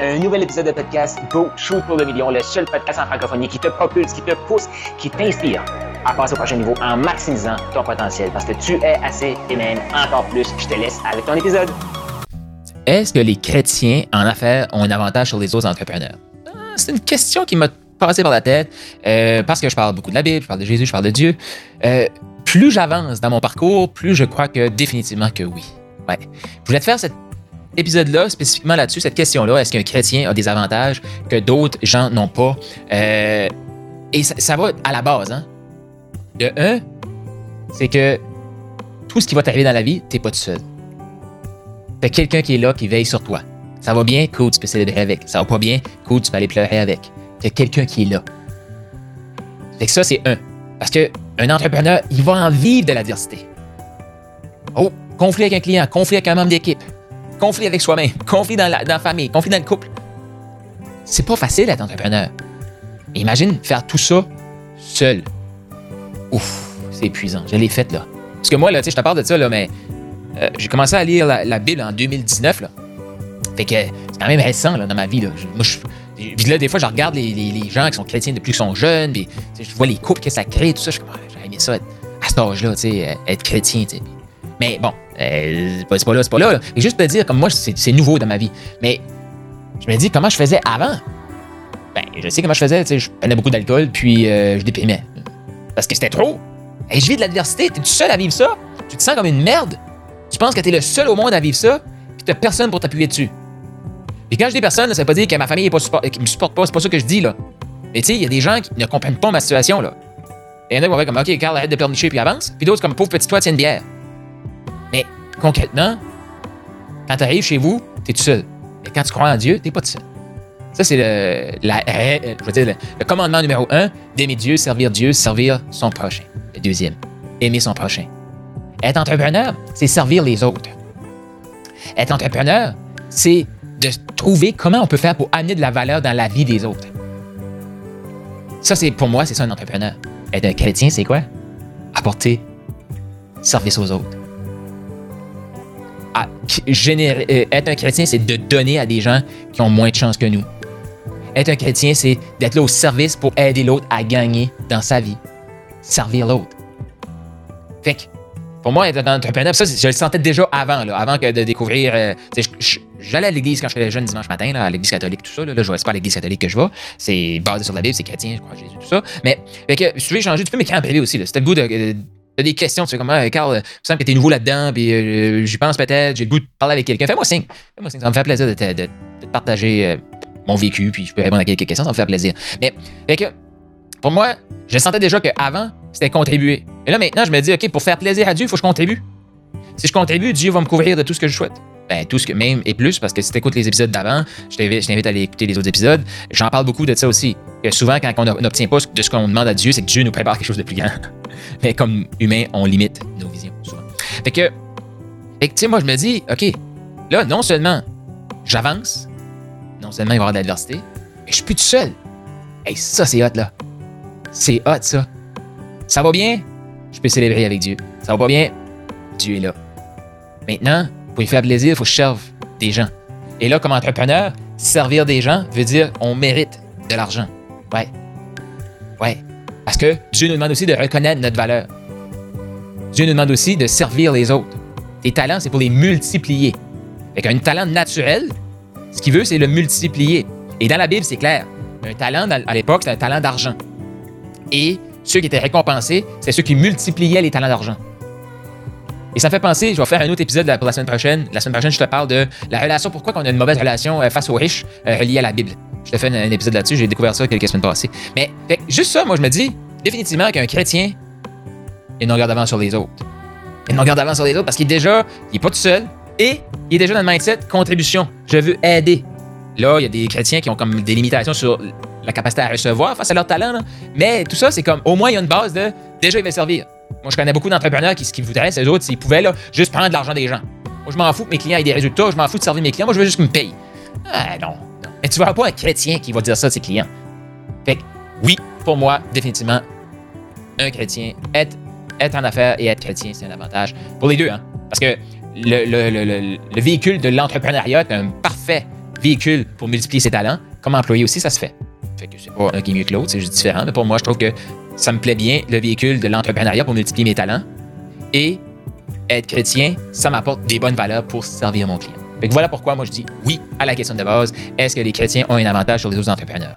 Un nouvel épisode de podcast Go Shoot pour le million, le seul podcast en francophonie qui te propulse, qui te pousse, qui t'inspire à passer au prochain niveau en maximisant ton potentiel parce que tu es assez et même encore plus. Je te laisse avec ton épisode. Est-ce que les chrétiens en affaires ont un avantage sur les autres entrepreneurs? Euh, C'est une question qui m'a passé par la tête euh, parce que je parle beaucoup de la Bible, je parle de Jésus, je parle de Dieu. Euh, plus j'avance dans mon parcours, plus je crois que définitivement que oui. Ouais. Je voulais te faire cet épisode-là, spécifiquement là-dessus, cette question-là, est-ce qu'un chrétien a des avantages que d'autres gens n'ont pas? Euh, et ça, va à la base. Hein? De un, c'est que tout ce qui va t'arriver dans la vie, t'es pas tout seul. T'as quelqu'un qui est là, qui veille sur toi. Ça va bien, cool, tu peux célébrer avec. Ça va pas bien, cool, tu peux aller pleurer avec. T'as quelqu'un qui est là. Fait que ça, c'est un. Parce que un entrepreneur, il va en vivre de l'adversité. Oh, conflit avec un client, conflit avec un membre d'équipe, conflit avec soi-même, conflit dans la, dans la famille, conflit dans le couple. C'est pas facile d'être entrepreneur. Imagine faire tout ça seul. Ouf, c'est épuisant. Je l'ai fait, là. Parce que moi, là, tu sais, je te parle de ça, là, mais euh, j'ai commencé à lire la, Bible en 2019, là. Fait que c'est quand même récent, là, dans ma vie, là. Je- là, des fois, je regarde les, les- gens qui sont chrétiens depuis qu'ils sont jeunes, je vois les couples que ça crée, tout ça. Je suis comme, Ah, j'aurais aimé ça, être- à cet âge-là, euh, être chrétien. Mais bon, euh, c'est pas- là, c'est pas là. Et juste te dire, comme moi, c'est nouveau dans ma vie. Mais je me dis, comment je faisais avant? Ben, je sais comment je faisais, tu sais, je prenais beaucoup d'alcool, puis euh, je déprimais. Parce que c'était trop. Et je vis de l'adversité, t'es tout seul à vivre ça? Tu te sens comme une merde? Tu penses que t'es le seul au monde à vivre ça, puis t'as personne pour t'appuyer dessus. Puis quand je dis personne, ça veut pas dire que ma famille est me supporte pas, c'est pas ça que je dis, là. Mais tu sais, il y a des gens qui ne comprennent pas ma situation, là. Il y en a qui vont faire comme, OK, Carl, arrête de pleurnicher puis avance. Puis d'autres, comme, pauvre petit toi, tiens une bière. Concrètement, quand tu arrives chez vous, tu es tout seul. Mais quand tu crois en Dieu, tu pas tout seul. Ça, c'est euh, le commandement numéro un d'aimer Dieu, servir Dieu, servir son prochain. Le deuxième, aimer son prochain. Être entrepreneur, c'est servir les autres. Être entrepreneur, c'est de trouver comment on peut faire pour amener de la valeur dans la vie des autres. Ça, c'est pour moi, c'est ça un entrepreneur. Être un chrétien, c'est quoi? Apporter service aux autres. Euh, être un chrétien, c'est de donner à des gens qui ont moins de chance que nous. Être un chrétien, c'est d'être là au service pour aider l'autre à gagner dans sa vie. Servir l'autre. Fait que, pour moi, être un entrepreneur, ça, je le sentais déjà avant, là, avant que de découvrir. euh, je- je- J'allais à l'église quand j'étais jeune dimanche matin, à l'église catholique, tout ça. Là, là je c'est pas à l'église catholique que je vais. C'est basé sur la Bible, c'est chrétien, je crois, Jésus, tout ça. Mais, fait que, tu veux changer, tu peux m'écrire en privé aussi. là. Si t'as le goût de- T'as des questions, tu sais comment, euh, Carl, il me semble que t'es nouveau là-dedans, puis euh, j'y pense peut-être, j'ai le goût de parler avec quelqu'un. Fais-moi signe. Fais-moi signe. Ça me fait plaisir de te, de- de te partager euh, mon vécu, puis je peux répondre à quelques questions, ça me fait plaisir. Mais, fait que, pour moi, je sentais déjà qu'avant, c'était contribuer. Et là, maintenant, je me dis, OK, pour faire plaisir à Dieu, il faut que je contribue. Si je contribue, Dieu va me couvrir de tout ce que je souhaite. Ben, tout ce que même et plus, parce que si tu écoutes les épisodes d'avant, je t'invite, à aller écouter les autres épisodes. J'en parle beaucoup de ça aussi. Que souvent, quand on n'obtient pas de ce qu'on demande à Dieu, c'est que Dieu nous prépare quelque chose de plus grand. Mais comme humain, on limite nos visions souvent. Fait que, fait que, tu sais, moi, je me dis, OK, là, non seulement j'avance, non seulement il va y avoir de l'adversité, mais je suis plus tout seul. Hey, ça, c'est hot, là. C'est hot, ça. Ça va bien? Je peux célébrer avec Dieu. Ça va pas bien? Dieu est là. Maintenant, pour y faire plaisir, il faut que je serve des gens. Et là, comme entrepreneur, servir des gens veut dire on mérite de l'argent. Ouais. Ouais. Parce que Dieu nous demande aussi de reconnaître notre valeur. Dieu nous demande aussi de servir les autres. Tes talents, c'est pour les multiplier. Fait qu'un talent naturel, ce qu'il veut, c'est le multiplier. Et dans la Bible, c'est clair. Un talent, à l'époque, c'était un talent d'argent. Et ceux qui étaient récompensés, c'est ceux qui multipliaient les talents d'argent. Et ça me fait penser, je vais faire un autre épisode pour la semaine prochaine. La semaine prochaine, je te parle de la relation, pourquoi on a une mauvaise relation euh, face aux riches euh, à la Bible. Je te fais un, épisode là-dessus, j'ai découvert ça quelques semaines passées. Mais fait juste ça, moi, je me dis définitivement qu'un chrétien, il nous regarde avant sur les autres. Il nous regarde avant sur les autres parce qu'il est déjà, il est pas tout seul et il est déjà dans le mindset contribution. Je veux aider. Là, il y a des chrétiens qui ont comme des limitations sur la capacité à recevoir face à leur talent. Mais tout ça, c'est comme au moins il y a une base de déjà il va servir. Moi, je connais beaucoup d'entrepreneurs qui, ce qu'ils voudraient, c'est eux autres, s'ils pouvaient là, juste prendre de l'argent des gens. Moi, je m'en fous que mes clients aient des résultats, je m'en fous de servir mes clients, moi, je veux juste qu'ils me payent. Ah, non, non. Mais tu verras pas un chrétien qui va dire ça à ses clients. Fait que, oui, pour moi, définitivement, un chrétien, être, être en affaires et être chrétien, c'est un avantage. Pour les deux, hein. Parce que le véhicule de l'entrepreneuriat est un parfait véhicule pour multiplier ses talents, comme employé aussi, ça se fait. Fait que c'est pas un qui est mieux que l'autre, c'est juste différent. Mais pour moi, je trouve que ça me plaît bien, le véhicule de l'entrepreneuriat pour multiplier mes talents. Et être chrétien, ça m'apporte des bonnes valeurs pour servir mon client. Voilà pourquoi moi je dis oui à la question de base. Est-ce que les chrétiens ont un avantage sur les autres entrepreneurs?